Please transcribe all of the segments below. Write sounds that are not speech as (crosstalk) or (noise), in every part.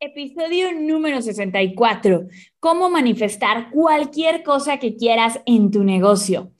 Episodio número 64. ¿Cómo manifestar cualquier cosa que quieras en tu negocio?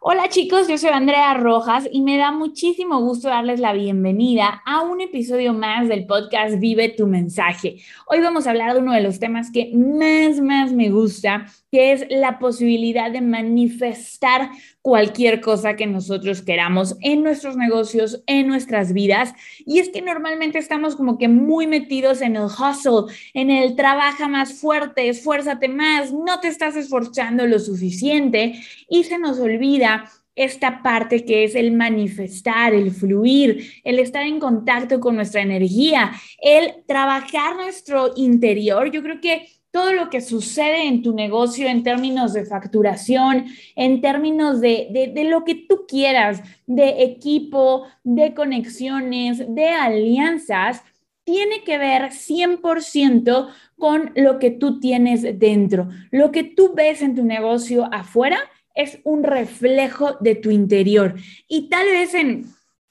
Hola chicos, yo soy Andrea Rojas y me da muchísimo gusto darles la bienvenida a un episodio más del podcast Vive tu mensaje. Hoy vamos a hablar de uno de los temas que más, más me gusta, que es la posibilidad de manifestar cualquier cosa que nosotros queramos en nuestros negocios, en nuestras vidas. Y es que normalmente estamos como que muy metidos en el hustle, en el trabaja más fuerte, esfuérzate más, no te estás esforzando lo suficiente y se nos olvida esta parte que es el manifestar, el fluir, el estar en contacto con nuestra energía, el trabajar nuestro interior. Yo creo que todo lo que sucede en tu negocio en términos de facturación, en términos de, de, lo que tú quieras, de equipo, de conexiones, de alianzas, tiene que ver 100% con lo que tú tienes dentro. Lo que tú ves en tu negocio afuera es un reflejo de tu interior. Y tal vez en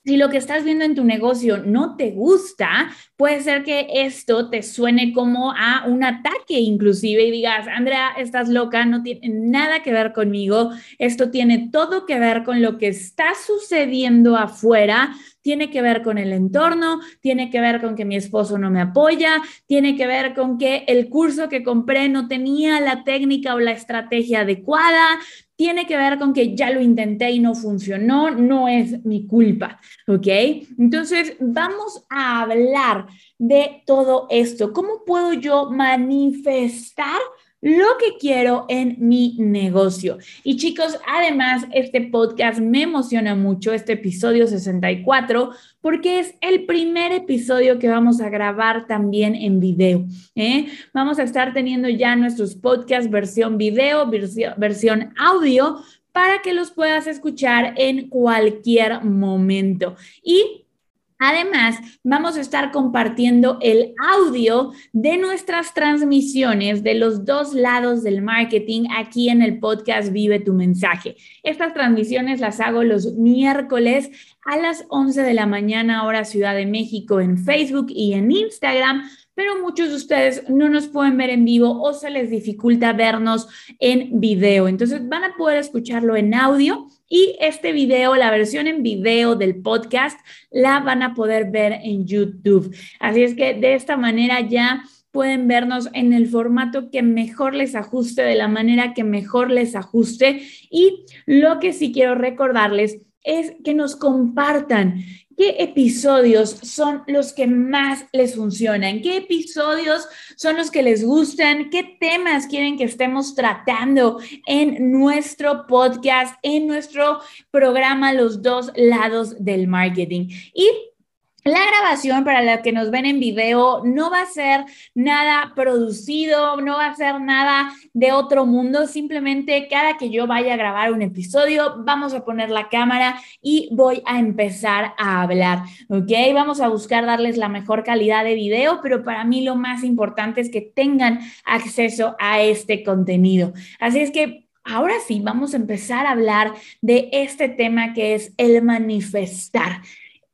si lo que estás viendo en tu negocio no te gusta, puede ser que esto te suene como a un ataque inclusive y digas, Andrea, estás loca, no tiene nada que ver conmigo, esto tiene todo que ver con lo que está sucediendo afuera, tiene que ver con el entorno, tiene que ver con que mi esposo no me apoya, tiene que ver con que el curso que compré no tenía la técnica o la estrategia adecuada, tiene que ver con que ya lo intenté y no funcionó, no es mi culpa, ¿ok? Entonces, vamos a hablar de todo esto. ¿Cómo puedo yo manifestar lo que quiero en mi negocio. Y chicos, además, este podcast me emociona mucho, este episodio 64, porque es el primer episodio que vamos a grabar también en video. ¿eh? Vamos a estar teniendo ya nuestros podcasts versión video, versión, versión audio, para que los puedas escuchar en cualquier momento. Y Además, vamos a estar compartiendo el audio de nuestras transmisiones de los dos lados del marketing aquí en el podcast Vive tu mensaje. Estas transmisiones las hago los miércoles a las 11 de la mañana hora Ciudad de México en Facebook y en Instagram pero muchos de ustedes no nos pueden ver en vivo o se les dificulta vernos en video. Entonces van a poder escucharlo en audio y este video, la versión en video del podcast, la van a poder ver en YouTube. Así es que de esta manera ya pueden vernos en el formato que mejor les ajuste, de la manera que mejor les ajuste. Y lo que sí quiero recordarles es que nos compartan qué episodios son los que más les funcionan, qué episodios son los que les gustan, qué temas quieren que estemos tratando en nuestro podcast, en nuestro programa Los dos lados del marketing. Y la grabación para la que nos ven en video no va a ser nada producido, no va a ser nada de otro mundo, simplemente cada que yo vaya a grabar un episodio, vamos a poner la cámara y voy a empezar a hablar, ¿ok? Vamos a buscar darles la mejor calidad de video, pero para mí lo más importante es que tengan acceso a este contenido. Así es que ahora sí, vamos a empezar a hablar de este tema que es el manifestar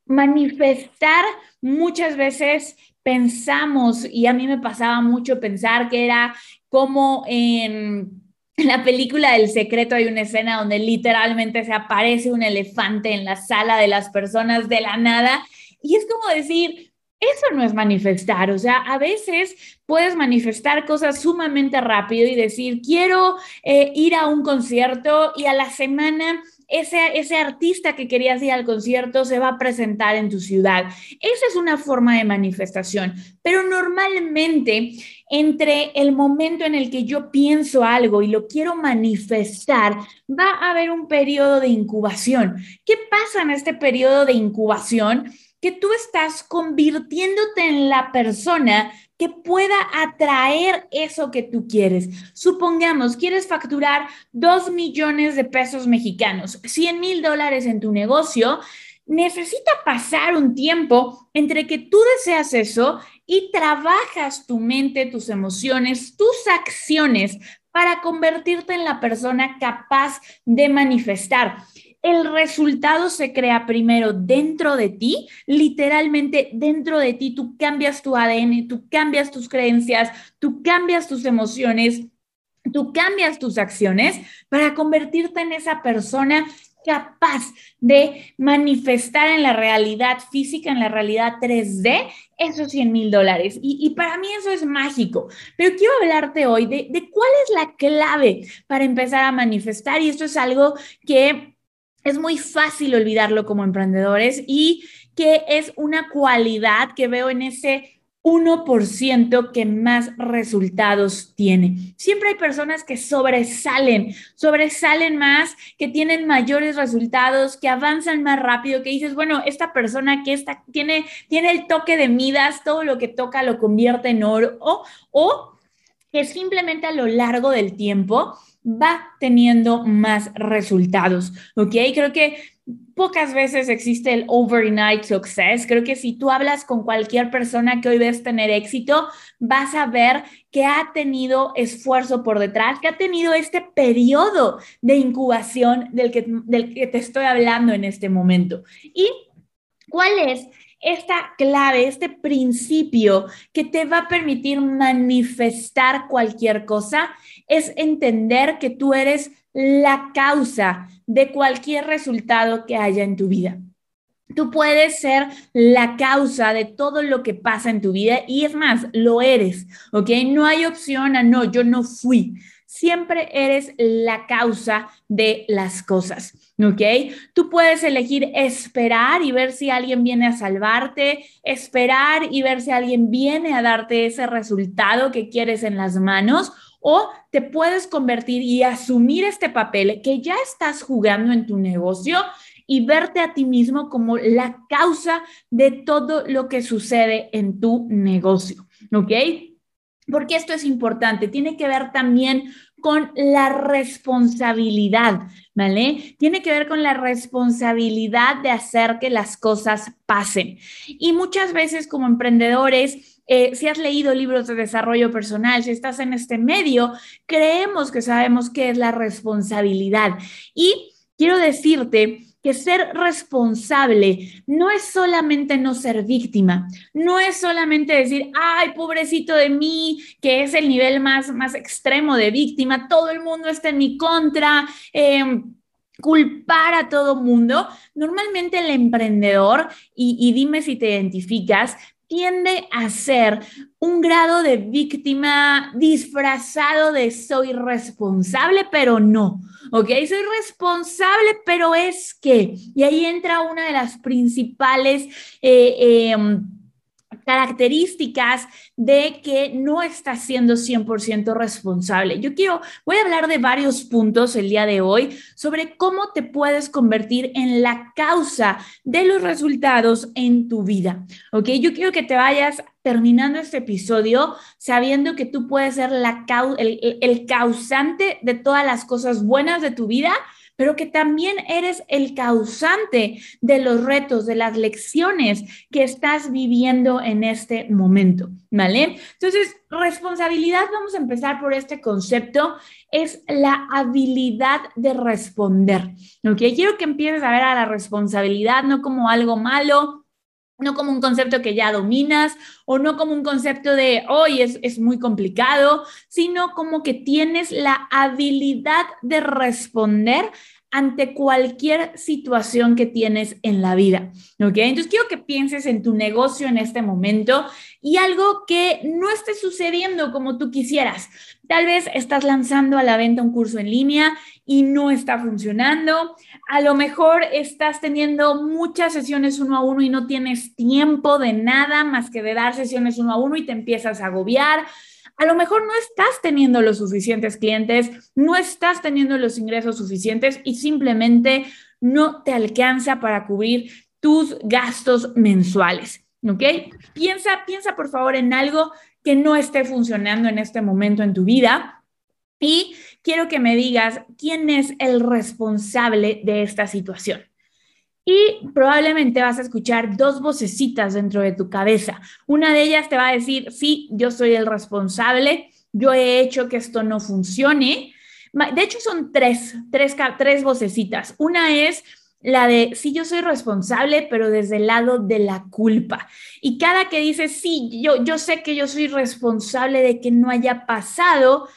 manifestar muchas veces pensamos, y a mí me pasaba mucho pensar que era como en la película El secreto hay una escena donde literalmente se aparece un elefante en la sala de las personas de la nada. Y es como decir, eso no es manifestar, o sea, a veces puedes manifestar cosas sumamente rápido y decir, quiero eh, ir a un concierto y a la semana ese, ese artista que querías ir al concierto se va a presentar en tu ciudad. Esa es una forma de manifestación, pero normalmente entre el momento en el que yo pienso algo y lo quiero manifestar, va a haber un periodo de incubación. ¿Qué pasa en este periodo de incubación? Que tú estás convirtiéndote en la persona que pueda atraer eso que tú quieres. Supongamos, quieres facturar 2 millones de pesos mexicanos, 100 mil dólares en tu negocio. Necesita pasar un tiempo entre que tú deseas eso y trabajas tu mente, tus emociones, tus acciones para convertirte en la persona capaz de manifestar. El resultado se crea primero dentro de ti, literalmente dentro de ti, tú cambias tu ADN, tú cambias tus creencias, tú cambias tus emociones, tú cambias tus acciones para convertirte en esa persona capaz de manifestar en la realidad física, en la realidad 3D, esos 100 mil dólares. Y, para mí eso es mágico. Pero quiero hablarte hoy de, de cuál es la clave para empezar a manifestar. Y esto es algo que es muy fácil olvidarlo como emprendedores y que es una cualidad que veo en ese 1% que más resultados tiene. Siempre hay personas que sobresalen, sobresalen más, que tienen mayores resultados, que avanzan más rápido, que dices, bueno, esta persona que está, tiene, tiene el toque de Midas, todo lo que toca lo convierte en oro, o, o que simplemente a lo largo del tiempo va teniendo más resultados, ¿ok? Creo que pocas veces existe el overnight success. Creo que si tú hablas con cualquier persona que hoy ves tener éxito, vas a ver que ha tenido esfuerzo por detrás, que ha tenido este periodo de incubación del que, del que te estoy hablando en este momento. ¿Y cuál es? Esta clave, este principio que te va a permitir manifestar cualquier cosa, es entender que tú eres la causa de cualquier resultado que haya en tu vida. Tú puedes ser la causa de todo lo que pasa en tu vida y es más, lo eres, ¿ok? No hay opción a no, yo no fui. Siempre eres la causa de las cosas, ¿ok? Tú puedes elegir esperar y ver si alguien viene a salvarte, esperar y ver si alguien viene a darte ese resultado que quieres en las manos o te puedes convertir y asumir este papel que ya estás jugando en tu negocio y verte a ti mismo como la causa de todo lo que sucede en tu negocio, ¿ok? Porque esto es importante, tiene que ver también con la responsabilidad, ¿vale? Tiene que ver con la responsabilidad de hacer que las cosas pasen. Y muchas veces como emprendedores eh, si has leído libros de desarrollo personal, si estás en este medio, creemos que sabemos qué es la responsabilidad. Y quiero decirte que ser responsable no es solamente no ser víctima, no es solamente decir, ay, pobrecito de mí, que es el nivel más, más extremo de víctima, todo el mundo está en mi contra. Em, culpar a todo mundo. Normalmente el emprendedor, y, y, dime si te identificas, tiende a ser un grado de víctima disfrazado de soy responsable, pero no. ¿Ok? Soy responsable, pero es que. Y ahí entra una de las principales... Eh, em, características de que no estás siendo 100% responsable. Yo quiero, voy a hablar de varios puntos el día de hoy sobre cómo te puedes convertir en la causa de los resultados en tu vida. ¿Ok? Yo quiero que te vayas terminando este episodio sabiendo que tú puedes ser la, el, el causante de todas las cosas buenas de tu vida pero que también eres el causante de los retos, de las lecciones que estás viviendo en este momento, ¿vale? Entonces, responsabilidad, vamos a empezar por este concepto, es la habilidad de responder, ¿ok? Quiero que empieces a ver a la responsabilidad no como algo malo, no como un concepto que ya dominas o no como un concepto de hoy es, es, muy complicado, sino como que tienes la habilidad de responder ante cualquier situación que tienes en la vida. ¿Ok? Entonces quiero que pienses en tu negocio en este momento y algo que no esté sucediendo como tú quisieras. Tal vez estás lanzando a la venta un curso en línea y no está funcionando. A lo mejor estás teniendo muchas sesiones uno a uno y no tienes tiempo de nada más que de dar sesiones uno a uno y te empiezas a agobiar a lo mejor no estás teniendo los suficientes clientes, no estás teniendo los ingresos suficientes y simplemente no te alcanza para cubrir tus gastos mensuales. ¿Ok? Piensa, piensa por favor en algo que no esté funcionando en este momento en tu vida y quiero que me digas quién es el responsable de esta situación. Y probablemente vas a escuchar dos vocecitas dentro de tu cabeza. Una de ellas te va a decir, sí, yo soy el responsable, yo he hecho que esto no funcione, De hecho, son tres, tres, tres vocecitas. Una es la de, sí, yo soy responsable, pero desde el lado de la culpa. Y cada que dice, sí, yo, yo sé que yo soy responsable de que no haya pasado,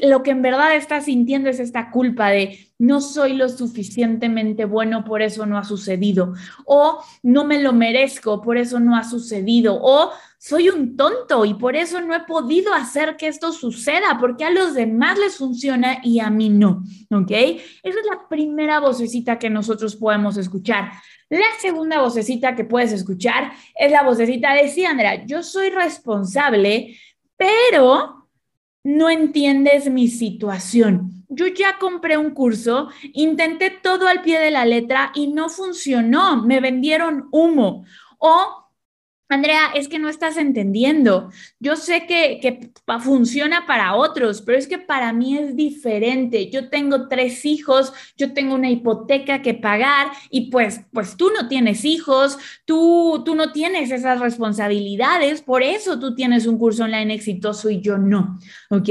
lo que en verdad estás sintiendo es esta culpa de no soy lo suficientemente bueno, por eso no ha sucedido, o no me lo merezco, por eso no ha sucedido, o soy un tonto y por eso no he podido hacer que esto suceda, porque a los demás les funciona y a mí no, ¿ok? Esa es la primera vocecita que nosotros podemos escuchar. La segunda vocecita que puedes escuchar es la vocecita de sí, Andrea, yo soy responsable, pero no entiendes mi situación. Yo ya compré un curso, intenté todo al pie de la letra y no funcionó, me vendieron humo. O Andrea, es que no estás entendiendo. Yo sé que, que, funciona para otros, pero es que para mí es diferente. Yo tengo tres hijos, yo tengo una hipoteca que pagar y pues, pues tú no tienes hijos, tú, tú no tienes esas responsabilidades, por eso tú tienes un curso online exitoso y yo no, ¿ok?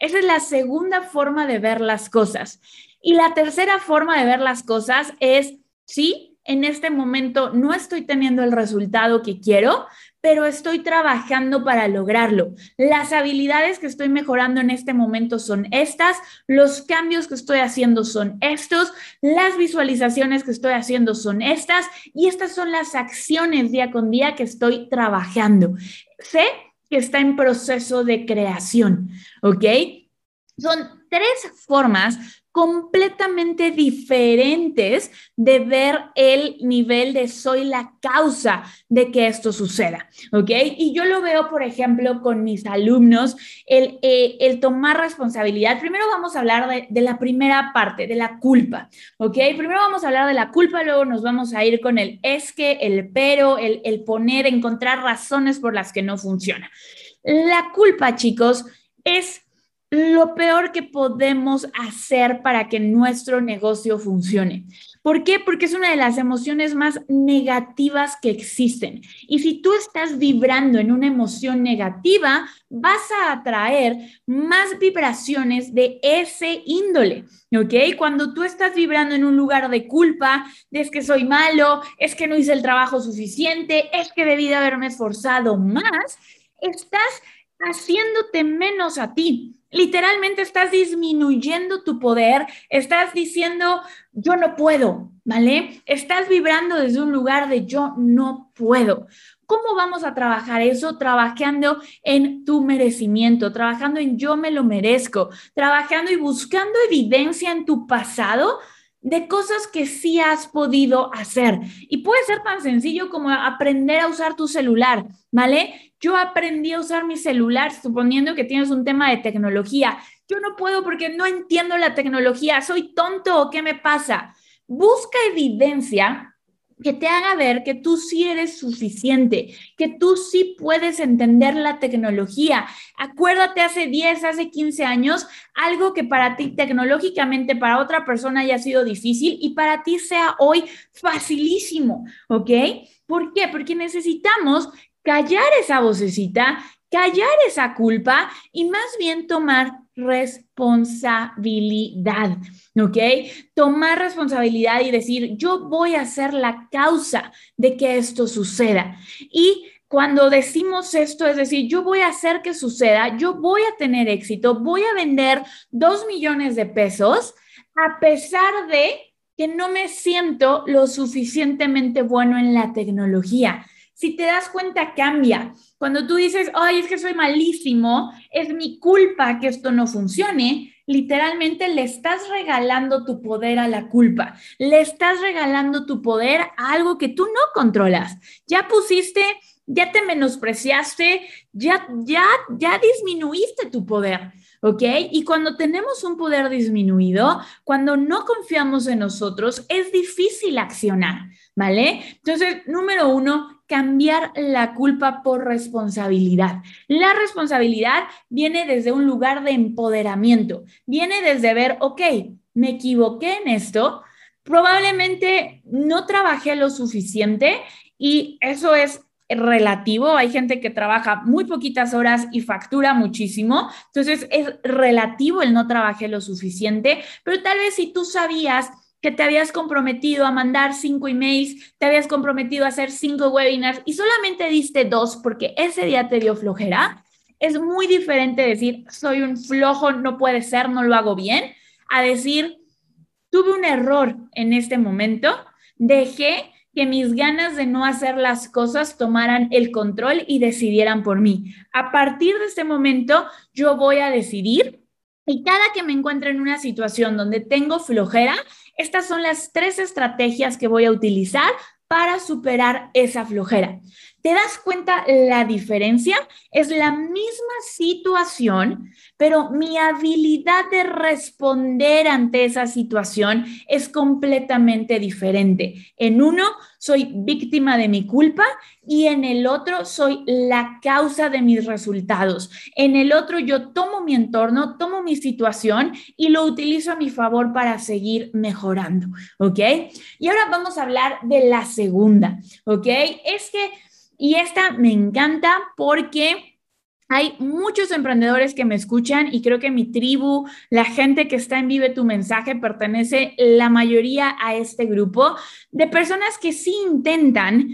Esa es la segunda forma de ver las cosas. Y la tercera forma de ver las cosas es, sí, en este momento no estoy teniendo el resultado que quiero, pero estoy trabajando para lograrlo. Las habilidades que estoy mejorando en este momento son estas, los cambios que estoy haciendo son estos, las visualizaciones que estoy haciendo son estas y estas son las acciones día con día que estoy trabajando. Sé que está en proceso de creación, ¿ok? Son tres formas completamente diferentes de ver el nivel de soy la causa de que esto suceda, ¿ok? Y yo lo veo, por ejemplo, con mis alumnos, el, eh, el tomar responsabilidad. Primero vamos a hablar de, de, la primera parte, de la culpa, ¿ok? Primero vamos a hablar de la culpa, luego nos vamos a ir con el es que, el pero, el, el poner, encontrar razones por las que no funciona. La culpa, chicos, es lo peor que podemos hacer para que nuestro negocio funcione. ¿Por qué? Porque es una de las emociones más negativas que existen. Y si tú estás vibrando en una emoción negativa, vas a atraer más vibraciones de ese índole, ¿ok? Cuando tú estás vibrando en un lugar de culpa, de es que soy malo, es que no hice el trabajo suficiente, es que debí de haberme esforzado más, estás haciéndote menos a ti literalmente estás disminuyendo tu poder, estás diciendo, yo no puedo, ¿vale? Estás vibrando desde un lugar de yo no puedo. ¿Cómo vamos a trabajar eso? Trabajando en tu merecimiento, trabajando en yo me lo merezco, trabajando y buscando evidencia en tu pasado de cosas que sí has podido hacer. Y puede ser tan sencillo como aprender a usar tu celular, ¿vale? Yo aprendí a usar mi celular suponiendo que tienes un tema de tecnología. Yo no puedo porque no entiendo la tecnología. ¿Soy tonto o qué me pasa? Busca evidencia que te haga ver que tú sí eres suficiente, que tú sí puedes entender la tecnología. Acuérdate hace 10, hace 15 años, algo que para ti tecnológicamente, para otra persona haya sido difícil y para ti sea hoy facilísimo, ¿ok? ¿Por qué? Porque necesitamos callar esa vocecita, callar esa culpa y más bien tomar responsabilidad, ¿ok? Tomar responsabilidad y decir, yo voy a ser la causa de que esto suceda. Y cuando decimos esto, es decir, yo voy a hacer que suceda, yo voy a tener éxito, voy a vender dos millones de pesos, a pesar de que no me siento lo suficientemente bueno en la tecnología. Si te das cuenta, cambia. Cuando tú dices, ay, es que soy malísimo, es mi culpa que esto no funcione, literalmente le estás regalando tu poder a la culpa. Le estás regalando tu poder a algo que tú no controlas. Ya pusiste, ya te menospreciaste, ya, ya, ya disminuiste tu poder. ¿ok? Y cuando tenemos un poder disminuido, cuando no confiamos en nosotros, es difícil accionar, ¿vale? Entonces, número uno, cambiar la culpa por responsabilidad. La responsabilidad viene desde un lugar de empoderamiento, viene desde ver, ok, me equivoqué en esto, probablemente no trabajé lo suficiente y eso es relativo. Hay gente que trabaja muy poquitas horas y factura muchísimo. Entonces es relativo el no trabajé lo suficiente, pero tal vez si tú sabías que te habías comprometido a mandar cinco emails, te habías comprometido a hacer cinco webinars y solamente diste dos porque ese día te dio flojera, es muy diferente decir, soy un flojo, no puede ser, no lo hago bien, a decir, tuve un error en este momento, dejé que mis ganas de no hacer las cosas tomaran el control y decidieran por mí. A partir de este momento, yo voy a decidir y cada que me encuentre en una situación donde tengo flojera, estas son las tres estrategias que voy a utilizar para superar esa flojera. ¿Te das cuenta la diferencia? Es la misma situación, pero mi habilidad de responder ante esa situación es completamente diferente. En uno soy víctima de mi culpa y en el otro soy la causa de mis resultados. En el otro yo tomo mi entorno, tomo mi situación y lo utilizo a mi favor para seguir mejorando, ¿ok? Y ahora vamos a hablar de la segunda, ¿ok? Es que y esta me encanta porque hay muchos emprendedores que me escuchan y creo que mi tribu, la gente que está en Vive tu mensaje, pertenece la mayoría a este grupo de personas que sí intentan,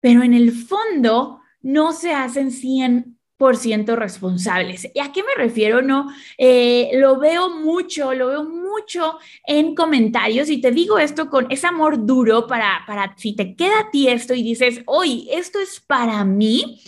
pero en el fondo no se hacen 100 responsables. ¿Y a qué me refiero? No, eh, lo veo mucho, lo veo mucho en comentarios y te digo esto con ese amor duro para, para si te queda a ti esto y dices, hoy esto es para mí,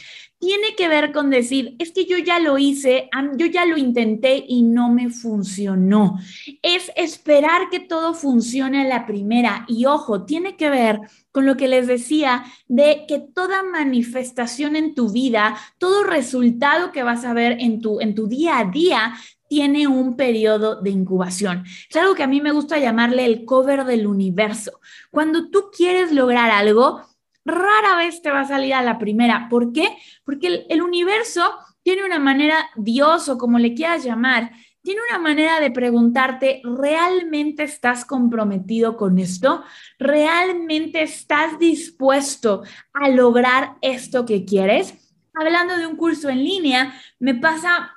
tiene que ver con decir, es que yo ya lo hice, yo ya lo intenté y no me funcionó. Es esperar que todo funcione a la primera. Y ojo, tiene que ver con lo que les decía de que toda manifestación en tu vida, todo resultado que vas a ver en tu, en tu día a día, tiene un periodo de incubación. Es algo que a mí me gusta llamarle el cover del universo. Cuando tú quieres lograr algo, rara vez te va a salir a la primera. ¿Por qué? Porque el, universo tiene una manera, Dios o como le quieras llamar, tiene una manera de preguntarte, ¿realmente estás comprometido con esto? ¿Realmente estás dispuesto a lograr esto que quieres? Hablando de un curso en línea, me pasa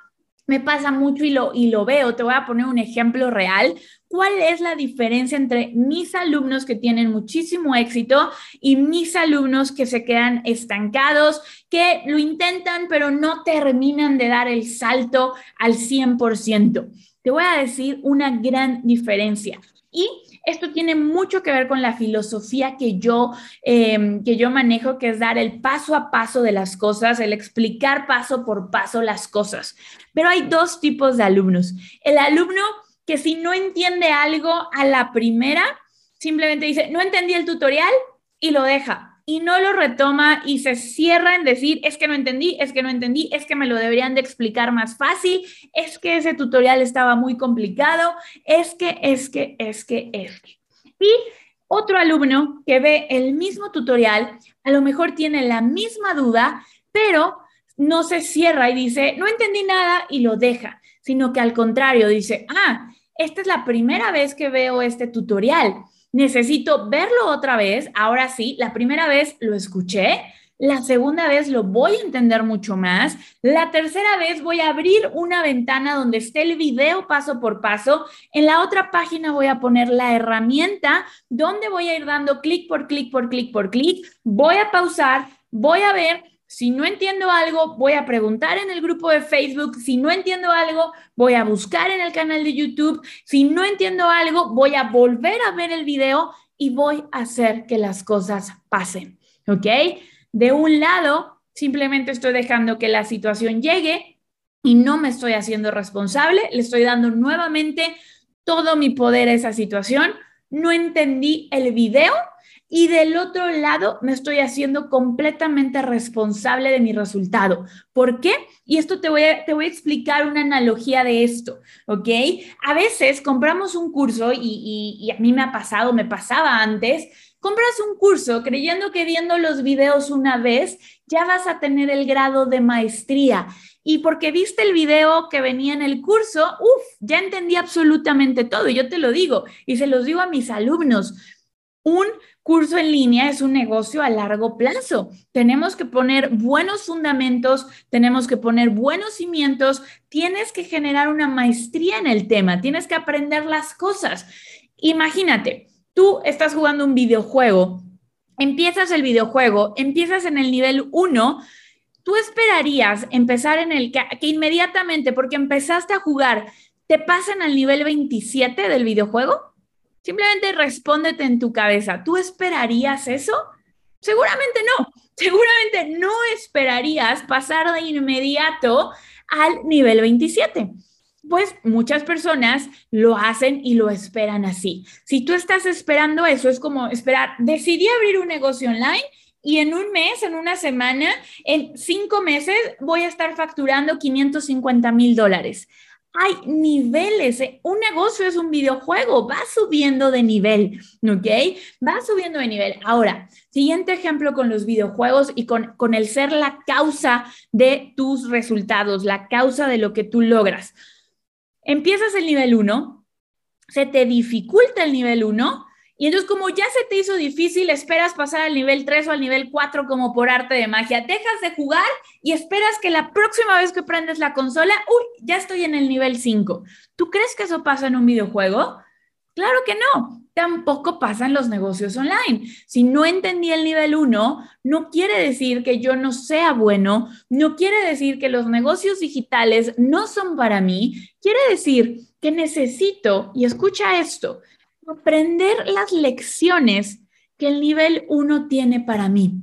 me pasa mucho y lo, y lo veo. Te voy a poner un ejemplo real. ¿Cuál es la diferencia entre mis alumnos que tienen muchísimo éxito y mis alumnos que se quedan estancados, que lo intentan pero no terminan de dar el salto al 100%? Te voy a decir una gran diferencia. Y esto tiene mucho que ver con la filosofía que yo, em, que yo manejo, que es dar el paso a paso de las cosas, el explicar paso por paso las cosas. Pero hay dos tipos de alumnos. El alumno que si no entiende algo a la primera, simplemente dice, no entendí el tutorial y lo deja y no lo retoma y se cierra en decir, es que no entendí, es que no entendí, es que me lo deberían de explicar más fácil, es que ese tutorial estaba muy complicado, es que, es que, es que, es que. Y otro alumno que ve el mismo tutorial, a lo mejor tiene la misma duda, pero no se cierra y dice, no entendí nada y lo deja, sino que al contrario dice, ah, esta es la primera vez que veo este tutorial necesito verlo otra vez. Ahora sí, la primera vez lo escuché, la segunda vez lo voy a entender mucho más. La tercera vez voy a abrir una ventana donde esté el video paso por paso. En la otra página voy a poner la herramienta donde voy a ir dando clic por clic por clic por clic. Voy a pausar, voy a ver si no entiendo algo, voy a preguntar en el grupo de Facebook. Si no entiendo algo, voy a buscar en el canal de YouTube. Si no entiendo algo, voy a volver a ver el video y voy a hacer que las cosas pasen. ¿Ok? De un lado, simplemente estoy dejando que la situación llegue y no me estoy haciendo responsable. Le estoy dando nuevamente todo mi poder a esa situación. No entendí el video y del otro lado me estoy haciendo completamente responsable de mi resultado. ¿Por qué? Y esto te voy a, te voy a explicar una analogía de esto, ¿ok? A veces compramos un curso y, y a mí me ha pasado, me pasaba antes, compras un curso creyendo que viendo los videos una vez ya vas a tener el grado de maestría. Y porque viste el video que venía en el curso, uff, ya entendí absolutamente todo. Y yo te lo digo y se los digo a mis alumnos un curso en línea es un negocio a largo plazo. Tenemos que poner buenos fundamentos, tenemos que poner buenos cimientos, tienes que generar una maestría en el tema, tienes que aprender las cosas. Imagínate, tú estás jugando un videojuego, empiezas el videojuego, empiezas en el nivel 1, tú esperarías empezar en el que, que inmediatamente, porque empezaste a jugar, te pasan al nivel 27 del videojuego? Simplemente respóndete en tu cabeza, ¿tú esperarías eso? Seguramente no, (laughs) seguramente no esperarías pasar de inmediato al nivel 27. Pues muchas personas lo hacen y lo esperan así. Si tú estás esperando eso, es como esperar, decidí abrir un negocio online y en un mes, en una semana, en cinco meses voy a estar facturando 550 mil dólares hay niveles. ¿eh? Un negocio es un videojuego, va subiendo de nivel, ¿ok? Va subiendo de nivel. Ahora, siguiente ejemplo con los videojuegos y con, con el ser la causa de tus resultados, la causa de lo que tú logras. Empiezas el nivel 1, se te dificulta el nivel 1 y entonces como ya se te hizo difícil, esperas pasar al nivel 3 o al nivel 4 como por arte de magia. Dejas de jugar y esperas que la próxima vez que prendes la consola, uy, ya estoy en el nivel 5. ¿Tú crees que eso pasa en un videojuego? Claro que no. Tampoco pasa en los negocios online. Si no entendí el nivel 1, no quiere decir que yo no sea bueno, no quiere decir que los negocios digitales no son para mí, quiere decir que necesito, y escucha esto, aprender las lecciones que el nivel 1 tiene para mí.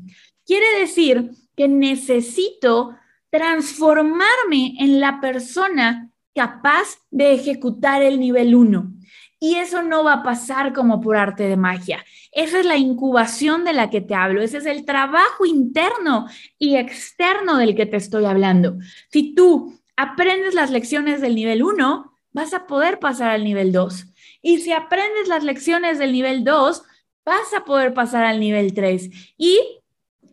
Quiere decir que necesito transformarme en la persona capaz de ejecutar el nivel 1. Y eso no va a pasar como por arte de magia. Esa es la incubación de la que te hablo. Ese es el trabajo interno y externo del que te estoy hablando. Si tú aprendes las lecciones del nivel 1, vas a poder pasar al nivel 2. Y si aprendes las lecciones del nivel 2, vas a poder pasar al nivel 3. Y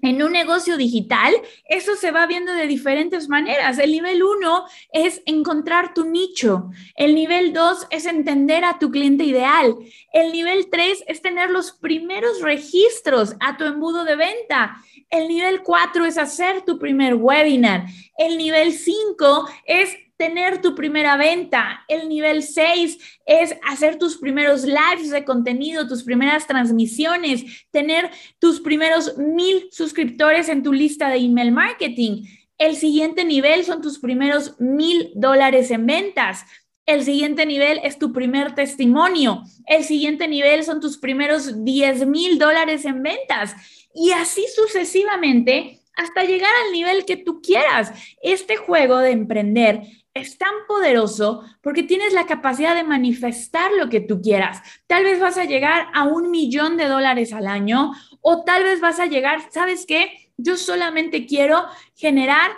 en un negocio digital, eso se va viendo de diferentes maneras. El nivel 1 es encontrar tu nicho. El nivel 2 es entender a tu cliente ideal. El nivel 3 es tener los primeros registros a tu embudo de venta. El nivel 4 es hacer tu primer webinar. El nivel 5 es tener tu primera venta. El nivel 6 es hacer tus primeros lives de contenido, tus primeras transmisiones, tener tus primeros mil suscriptores en tu lista de email marketing. El siguiente nivel son tus primeros mil dólares en ventas. El siguiente nivel es tu primer testimonio. El siguiente nivel son tus primeros 10 mil dólares en ventas. Y así sucesivamente hasta llegar al nivel que tú quieras. Este juego de emprender es tan poderoso porque tienes la capacidad de manifestar lo que tú quieras. Tal vez vas a llegar a un millón de dólares al año o tal vez vas a llegar, ¿sabes qué? Yo solamente quiero generar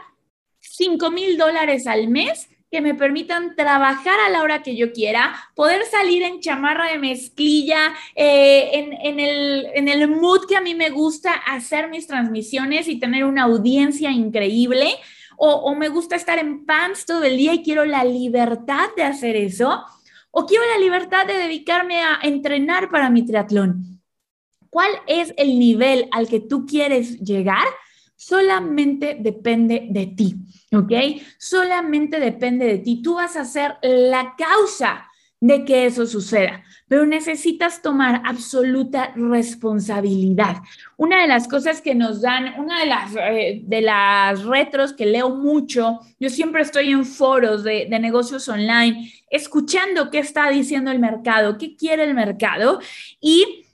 5 mil dólares al mes que me permitan trabajar a la hora que yo quiera, poder salir en chamarra de mezclilla, eh, en, el, en el mood que a mí me gusta hacer mis transmisiones y tener una audiencia increíble o, me gusta estar en pants todo el día y quiero la libertad de hacer eso, o quiero la libertad de dedicarme a entrenar para mi triatlón. ¿Cuál es el nivel al que tú quieres llegar? Solamente depende de ti, ¿ok? Solamente depende de ti. Tú vas a ser la causa de que eso suceda, pero necesitas tomar absoluta responsabilidad. Una de las cosas que nos dan, una de las, eh, de las retros que leo mucho, yo siempre estoy en foros de, de negocios online, escuchando qué está diciendo el mercado, qué quiere el mercado y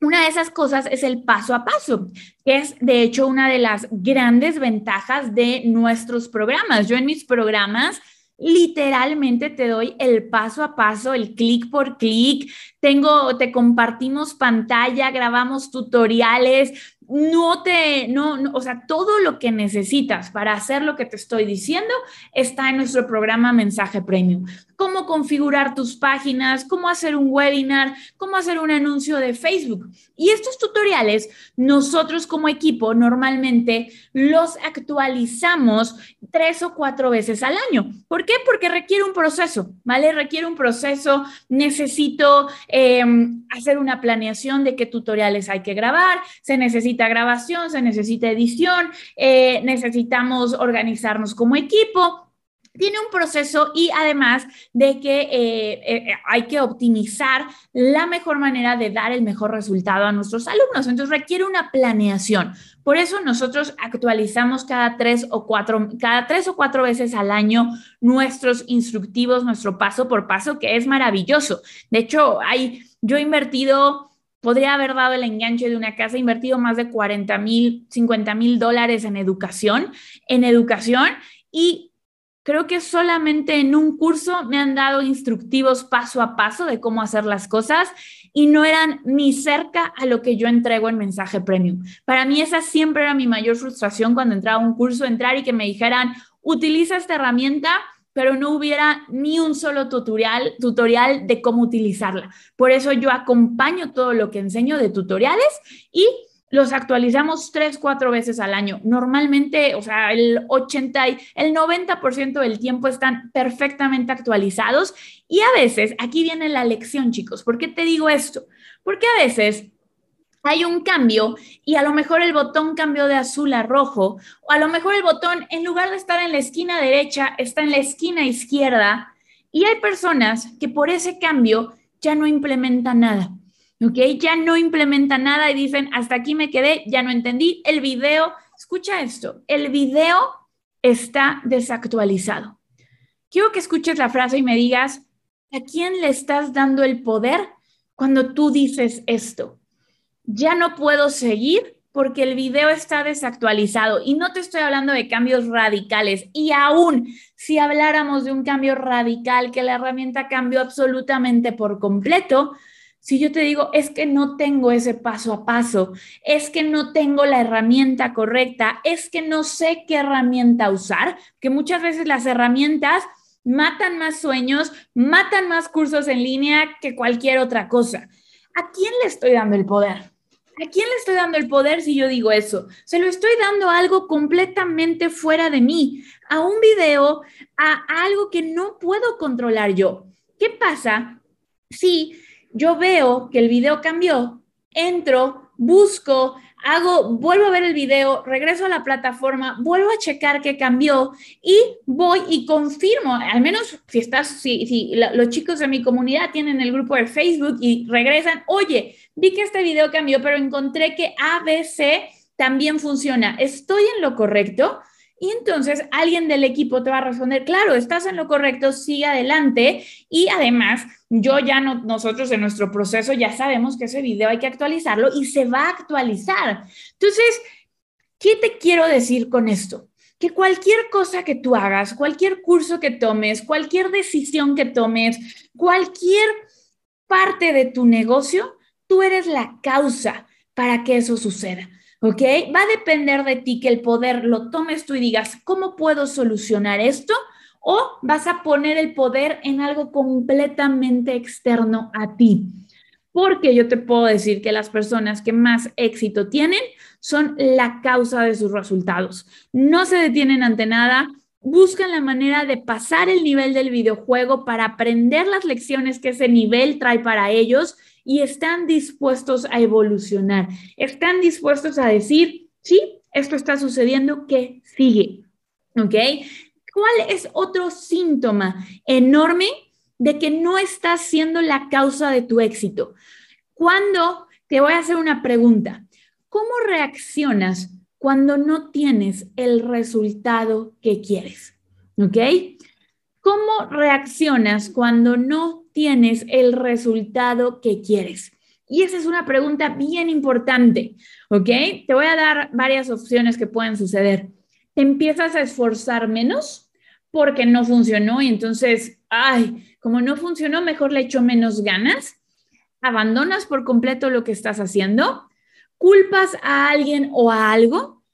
una de esas cosas es el paso a paso, que es de hecho una de las grandes ventajas de nuestros programas. Yo en mis programas literalmente te doy el paso a paso, el clic por clic. Tengo, te compartimos pantalla, grabamos tutoriales, no te, no, o sea, todo lo que necesitas para hacer lo que te estoy diciendo está en nuestro programa Mensaje Premium. Cómo configurar tus páginas, cómo hacer un webinar, cómo hacer un anuncio de Facebook. Y estos tutoriales, nosotros como equipo normalmente los actualizamos tres o cuatro veces al año. ¿Por qué? Porque requiere un proceso, ¿vale? Requiere un proceso. Necesito em, hacer una planeación de qué tutoriales hay que grabar, se necesita grabación, se necesita edición, eh, necesitamos organizarnos como equipo, tiene un proceso y además de que eh, eh, hay que optimizar la mejor manera de dar el mejor resultado a nuestros alumnos. Entonces requiere una planeación. Por eso nosotros actualizamos cada tres o cuatro, cada tres o cuatro veces al año nuestros instructivos, nuestro paso por paso, que es maravilloso. De hecho, hay, yo he invertido podría haber dado el enganche de una casa, invertido más de 40 mil, 50 mil dólares en educación, en educación y creo que solamente en un curso me han dado instructivos paso a paso de cómo hacer las cosas y no eran ni cerca a lo que yo entrego en mensaje premium. Para mí esa siempre era mi mayor frustración cuando entraba a un curso, entrar y que me dijeran, utiliza esta herramienta pero no hubiera ni un solo tutorial, tutorial de cómo utilizarla. Por eso yo acompaño todo lo que enseño de tutoriales y los actualizamos tres, cuatro veces al año. Normalmente, o sea, el 80 y el 90% del tiempo están perfectamente actualizados y a veces, aquí viene la lección, chicos. ¿Por qué te digo esto? Porque a veces hay un cambio y a lo mejor el botón cambió de azul a rojo, o a lo mejor el botón, en lugar de estar en la esquina derecha, está en la esquina izquierda, y hay personas que por ese cambio ya no implementan nada. ¿Ok? Ya no implementan nada y dicen, hasta aquí me quedé, ya no entendí. El video, escucha esto, el video está desactualizado. Quiero que escuches la frase y me digas, ¿a quién le estás dando el poder cuando tú dices esto? Ya no puedo seguir porque el video está desactualizado y no te estoy hablando de cambios radicales. Y aún si habláramos de un cambio radical, que la herramienta cambió absolutamente por completo, si yo te digo, es que no tengo ese paso a paso, es que no tengo la herramienta correcta, es que no sé qué herramienta usar, que muchas veces las herramientas matan más sueños, matan más cursos en línea que cualquier otra cosa. ¿A quién le estoy dando el poder? ¿A quién le estoy dando el poder si yo digo eso? Se lo estoy dando a algo completamente fuera de mí, a un video, a algo que no puedo controlar yo. ¿Qué pasa si yo veo que el video cambió, entro, busco, hago, vuelvo a ver el video, regreso a la plataforma, vuelvo a checar qué cambió y voy y confirmo, al menos si estás, si, si los chicos de mi comunidad tienen el grupo de Facebook y regresan, oye, vi que este video cambió, pero encontré que ABC también funciona. ¿Estoy en lo correcto? Y entonces alguien del equipo te va a responder, claro, estás en lo correcto, sigue adelante. Y además, yo ya no, nosotros en nuestro proceso ya sabemos que ese video hay que actualizarlo y se va a actualizar. Entonces, ¿qué te quiero decir con esto? Que cualquier cosa que tú hagas, cualquier curso que tomes, cualquier decisión que tomes, cualquier parte de tu negocio, tú eres la causa para que eso suceda. ¿Ok? Va a depender de ti que el poder lo tomes tú y digas, ¿cómo puedo solucionar esto? O vas a poner el poder en algo completamente externo a ti. Porque yo te puedo decir que las personas que más éxito tienen son la causa de sus resultados. No se detienen ante nada, buscan la manera de pasar el nivel del videojuego para aprender las lecciones que ese nivel trae para ellos y están dispuestos a evolucionar, están dispuestos a decir, sí, esto está sucediendo, ¿qué sigue? ¿Ok? ¿Cuál es otro síntoma enorme de que no estás siendo la causa de tu éxito? Cuando te voy a hacer una pregunta, ¿cómo reaccionas cuando no tienes el resultado que quieres? ¿Ok? ¿Cómo reaccionas cuando no tienes el resultado que quieres? Y esa es una pregunta bien importante, ¿ok? Te voy a dar varias opciones que pueden suceder. Te empiezas a esforzar menos porque no funcionó y entonces, ay, como no funcionó, mejor le echo menos ganas. Abandonas por completo lo que estás haciendo. Culpas a alguien o a algo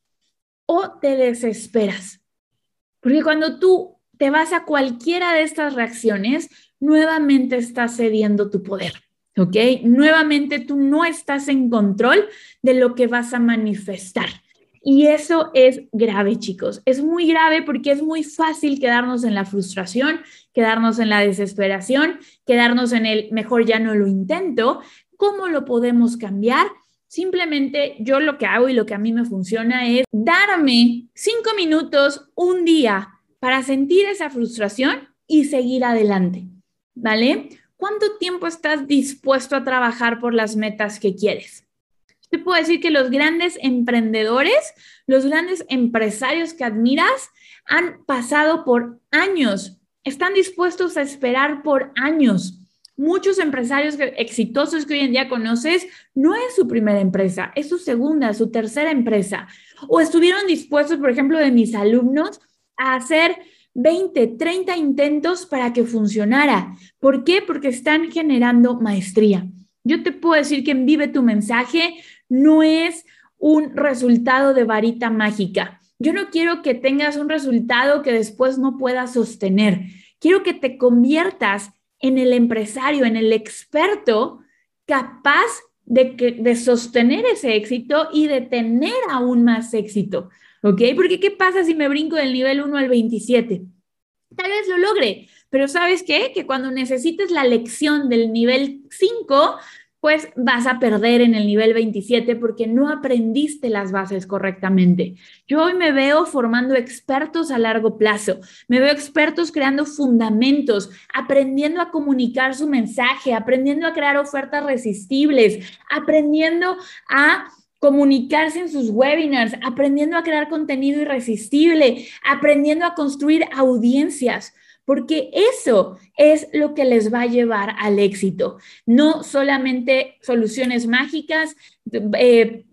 o te desesperas. Porque cuando tú te vas a cualquiera de estas reacciones, nuevamente estás cediendo tu poder. ¿Ok? Nuevamente tú no estás en control de lo que vas a manifestar. Y eso es grave, chicos. Es muy grave porque es muy fácil quedarnos en la frustración, quedarnos en la desesperación, quedarnos en el mejor ya no lo intento. ¿Cómo lo podemos cambiar? Simplemente yo lo que hago y lo que a mí me funciona es darme cinco minutos, un día, para sentir esa frustración y seguir adelante, ¿vale? ¿Cuánto tiempo estás dispuesto a trabajar por las metas que quieres? Te puedo decir que los grandes emprendedores, los grandes empresarios que admiras han pasado por años, están dispuestos a esperar por años Muchos empresarios exitosos que hoy en día conoces, no es su primera empresa, es su segunda, su tercera empresa. O estuvieron dispuestos, por ejemplo, de mis alumnos, a hacer 20, 30 intentos para que funcionara. ¿Por qué? Porque están generando maestría. Yo te puedo decir que en Vive tu mensaje no es un resultado de varita mágica. Yo no quiero que tengas un resultado que después no puedas sostener. Quiero que te conviertas en el empresario, en el experto capaz de, que, de sostener ese éxito y de tener aún más éxito. ¿Ok? Porque ¿qué pasa si me brinco del nivel 1 al 27? Tal vez lo logre, pero ¿sabes qué? Que cuando necesites la lección del nivel 5, pues vas a perder en el nivel 27 porque no aprendiste las bases correctamente. Yo hoy me veo formando expertos a largo plazo, me veo expertos creando fundamentos, aprendiendo a comunicar su mensaje, aprendiendo a crear ofertas resistibles, aprendiendo a comunicarse en sus webinars, aprendiendo a crear contenido irresistible, aprendiendo a construir audiencias porque eso es lo que les va a llevar al éxito. No solamente soluciones mágicas, eh,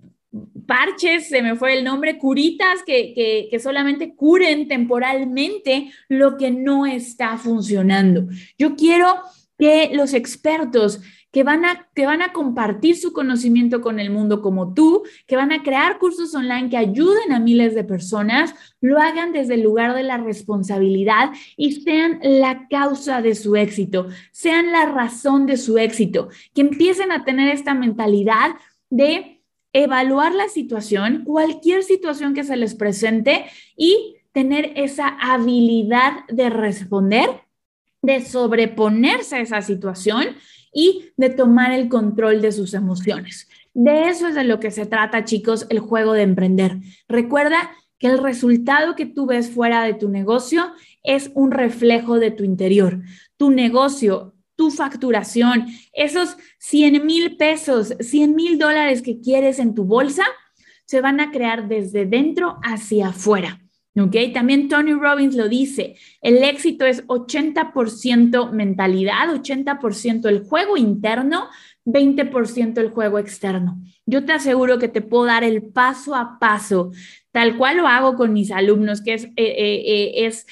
parches, se me fue el nombre, curitas que, que, solamente curen temporalmente lo que no está funcionando. Yo quiero que los expertos que van, a, que van a compartir su conocimiento con el mundo como tú, que van a crear cursos online que ayuden a miles de personas, lo hagan desde el lugar de la responsabilidad y sean la causa de su éxito, sean la razón de su éxito, que empiecen a tener esta mentalidad de evaluar la situación, cualquier situación que se les presente y tener esa habilidad de responder, de sobreponerse a esa situación y de tomar el control de sus emociones. De eso es de lo que se trata, chicos, el juego de emprender. Recuerda que el resultado que tú ves fuera de tu negocio es un reflejo de tu interior. Tu negocio, tu facturación, esos 100 mil pesos, 100 mil dólares que quieres en tu bolsa, se van a crear desde dentro hacia afuera. ¿Ok? También Tony Robbins lo dice, el éxito es 80% mentalidad, 80% el juego interno, 20% el juego externo. Yo te aseguro que te puedo dar el paso a paso, tal cual lo hago con mis alumnos, que es, eh, eh, eh, es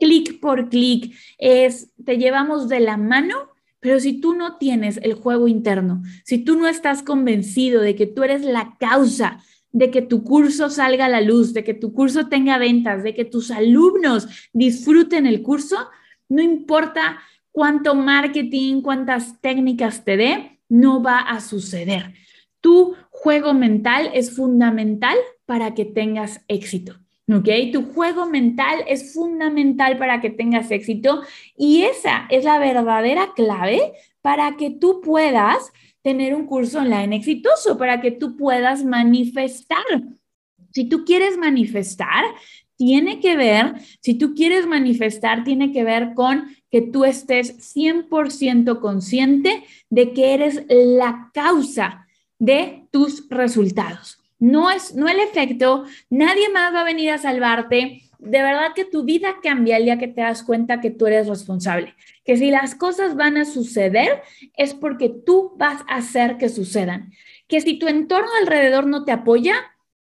clic por clic, es, te llevamos de la mano pero si tú no tienes el juego interno, si tú no estás convencido de que tú eres la causa de que tu curso salga a la luz, de que tu curso tenga ventas, de que tus alumnos disfruten el curso, no importa cuánto marketing, cuántas técnicas te dé, no va a suceder. Tu juego mental es fundamental para que tengas éxito. ¿Ok? Tu juego mental es fundamental para que tengas éxito y esa es la verdadera clave para que tú puedas tener un curso online exitoso para que tú puedas manifestar. Si tú quieres manifestar, tiene que ver, si tú quieres manifestar, tiene que ver con que tú estés 100% consciente de que eres la causa de tus resultados. No es no el efecto, nadie más va a venir a salvarte. De verdad que tu vida cambia el día que te das cuenta que tú eres responsable que si las cosas van a suceder es porque tú vas a hacer que sucedan. Que si tu entorno alrededor no te apoya,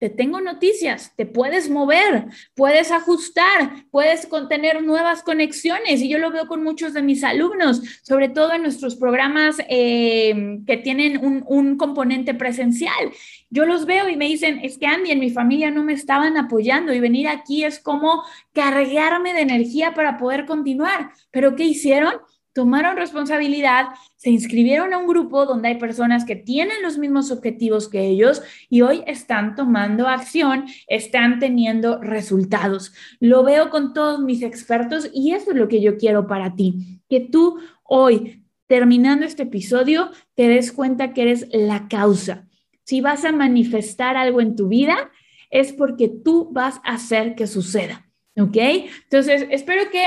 te tengo noticias, te puedes mover, puedes ajustar, puedes contener nuevas conexiones. Y yo lo veo con muchos de mis alumnos, sobre todo en nuestros programas eh, que tienen un, un componente presencial. Yo los veo y me dicen, es que Andy, en mi familia no me estaban apoyando y venir aquí es como cargarme de energía para poder continuar. Pero ¿qué hicieron? Tomaron responsabilidad, se inscribieron a un grupo donde hay personas que tienen los mismos objetivos que ellos y hoy están tomando acción, están teniendo resultados. Lo veo con todos mis expertos y eso es lo que yo quiero para ti, que tú hoy, terminando este episodio, te des cuenta que eres la causa. Si vas a manifestar algo en tu vida, es porque tú vas a hacer que suceda. ¿Ok? Entonces, espero que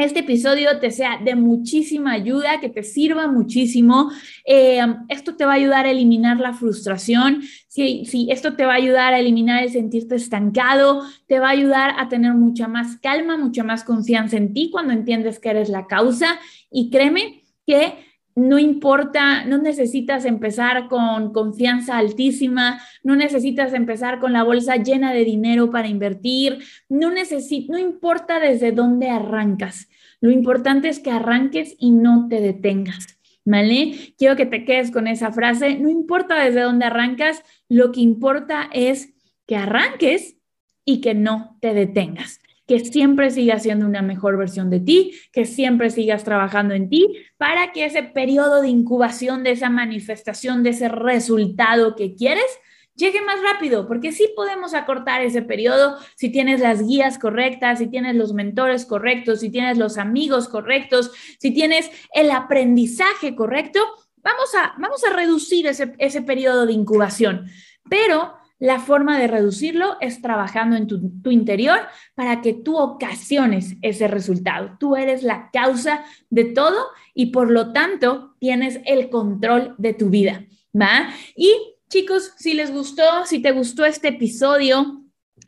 este episodio te sea de muchísima ayuda, que te sirva muchísimo. Eh, esto te va a ayudar a eliminar la frustración, si, si esto te va a ayudar a eliminar el sentirte estancado, te va a ayudar a tener mucha más calma, mucha más confianza en ti cuando entiendes que eres la causa. Y créeme que no importa, no necesitas empezar con confianza altísima, no necesitas empezar con la bolsa llena de dinero para invertir, no, no importa desde dónde arrancas. Lo importante es que arranques y no te detengas. ¿Vale? Quiero que te quedes con esa frase. No importa desde dónde arrancas, lo que importa es que arranques y que no te detengas que siempre sigas siendo una mejor versión de ti, que siempre sigas trabajando en ti para que ese periodo de incubación, de esa manifestación, de ese resultado que quieres, llegue más rápido, porque sí podemos acortar ese periodo si tienes las guías correctas, si tienes los mentores correctos, si tienes los amigos correctos, si tienes el aprendizaje correcto, vamos a, vamos a reducir ese, ese periodo de incubación. Pero la forma de reducirlo es trabajando en tu, tu, interior para que tú ocasiones ese resultado. Tú eres la causa de todo y por lo tanto tienes el control de tu vida. ¿va? Y Chicos, si les gustó, si te gustó este episodio,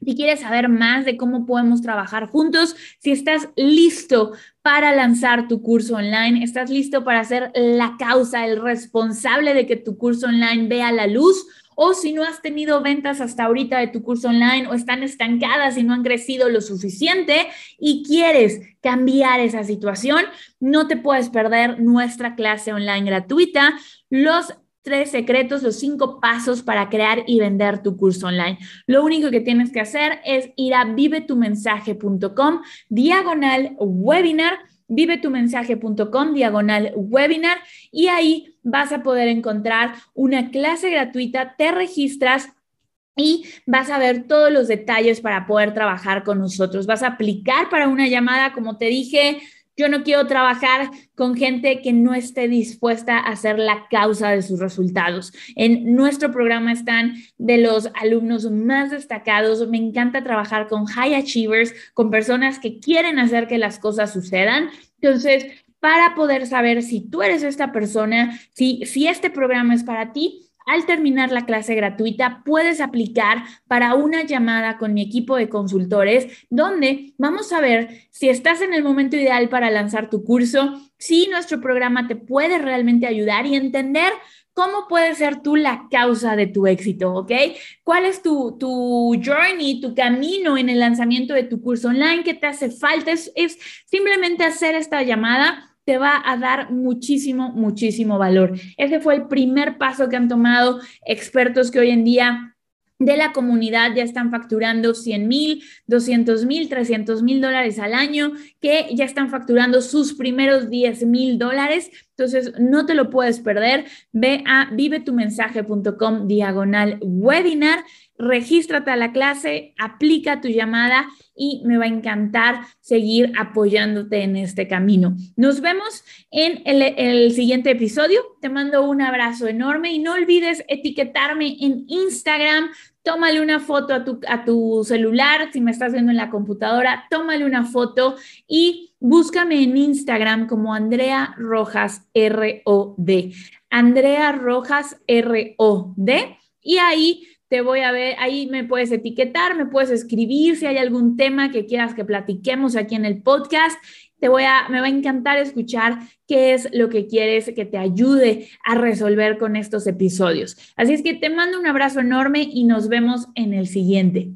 si quieres saber más de cómo podemos trabajar juntos, si estás listo para lanzar tu curso online, estás listo para ser la causa, el responsable de que tu curso online vea la luz, o si no has tenido ventas hasta ahorita de tu curso online o están estancadas y no han crecido lo suficiente y quieres cambiar esa situación, no te puedes perder nuestra clase online gratuita. Los tres secretos, los cinco pasos para crear y vender tu curso online. Lo único que tienes que hacer es ir a vivetumensaje.com, diagonal webinar, vivetumensaje.com, diagonal webinar, y ahí vas a poder encontrar una clase gratuita, te registras y vas a ver todos los detalles para poder trabajar con nosotros. Vas a aplicar para una llamada, como te dije, yo no quiero trabajar con gente que no esté dispuesta a ser la causa de sus resultados. En nuestro programa están de los alumnos más destacados. Me encanta trabajar con high achievers, con personas que quieren hacer que las cosas sucedan. Entonces, para poder saber si tú eres esta persona, si, si este programa es para ti, al terminar la clase gratuita, puedes aplicar para una llamada con mi equipo de consultores, donde vamos a ver si estás en el momento ideal para lanzar tu curso, si nuestro programa te puede realmente ayudar y entender cómo puedes ser tú la causa de tu éxito, ¿ok? ¿Cuál es tu, tu journey, tu camino en el lanzamiento de tu curso online? ¿Qué te hace falta? Es, es simplemente hacer esta llamada te va a dar muchísimo, muchísimo valor. Ese fue el primer paso que han tomado expertos que hoy en día de la comunidad ya están facturando 100 mil, 200 mil, 300 mil dólares al año, que ya están facturando sus primeros 10 mil dólares. Entonces, no te lo puedes perder. Ve a vivetumensaje.com diagonal webinar, regístrate a la clase, aplica tu llamada y me va a encantar seguir apoyándote en este camino. Nos vemos en el, siguiente episodio. Te mando un abrazo enorme y no olvides etiquetarme en Instagram tómale una foto a tu, a tu, celular, si me estás viendo en la computadora, tómale una foto y Búscame en Instagram como Andrea Rojas R-O-D. Andrea Rojas R-O-D. Y ahí te voy a ver, ahí me puedes etiquetar, me puedes escribir si hay algún tema que quieras que platiquemos aquí en el podcast. Te voy a, me va a encantar escuchar qué es lo que quieres que te ayude a resolver con estos episodios. Así es que te mando un abrazo enorme y nos vemos en el siguiente.